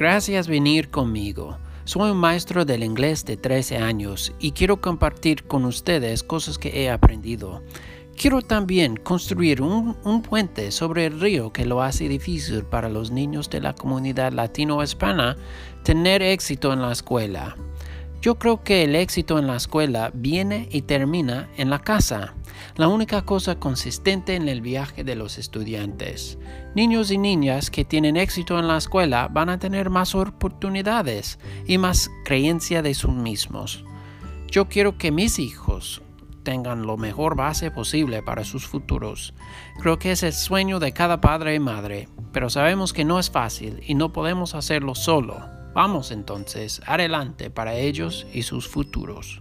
Gracias venir conmigo. Soy un maestro del inglés de 13 años y quiero compartir con ustedes cosas que he aprendido. Quiero también construir un, puente sobre el río que lo hace difícil para los niños de la comunidad latino-hispana tener éxito en la escuela. Yo creo que el éxito en la escuela viene y termina en la casa, la única cosa consistente en el viaje de los estudiantes. Niños y niñas que tienen éxito en la escuela van a tener más oportunidades y más creencia de sí mismos. Yo quiero que mis hijos tengan lo mejor base posible para sus futuros. Creo que es el sueño de cada padre y madre, pero sabemos que no es fácil y no podemos hacerlo solo. Vamos entonces adelante para ellos y sus futuros.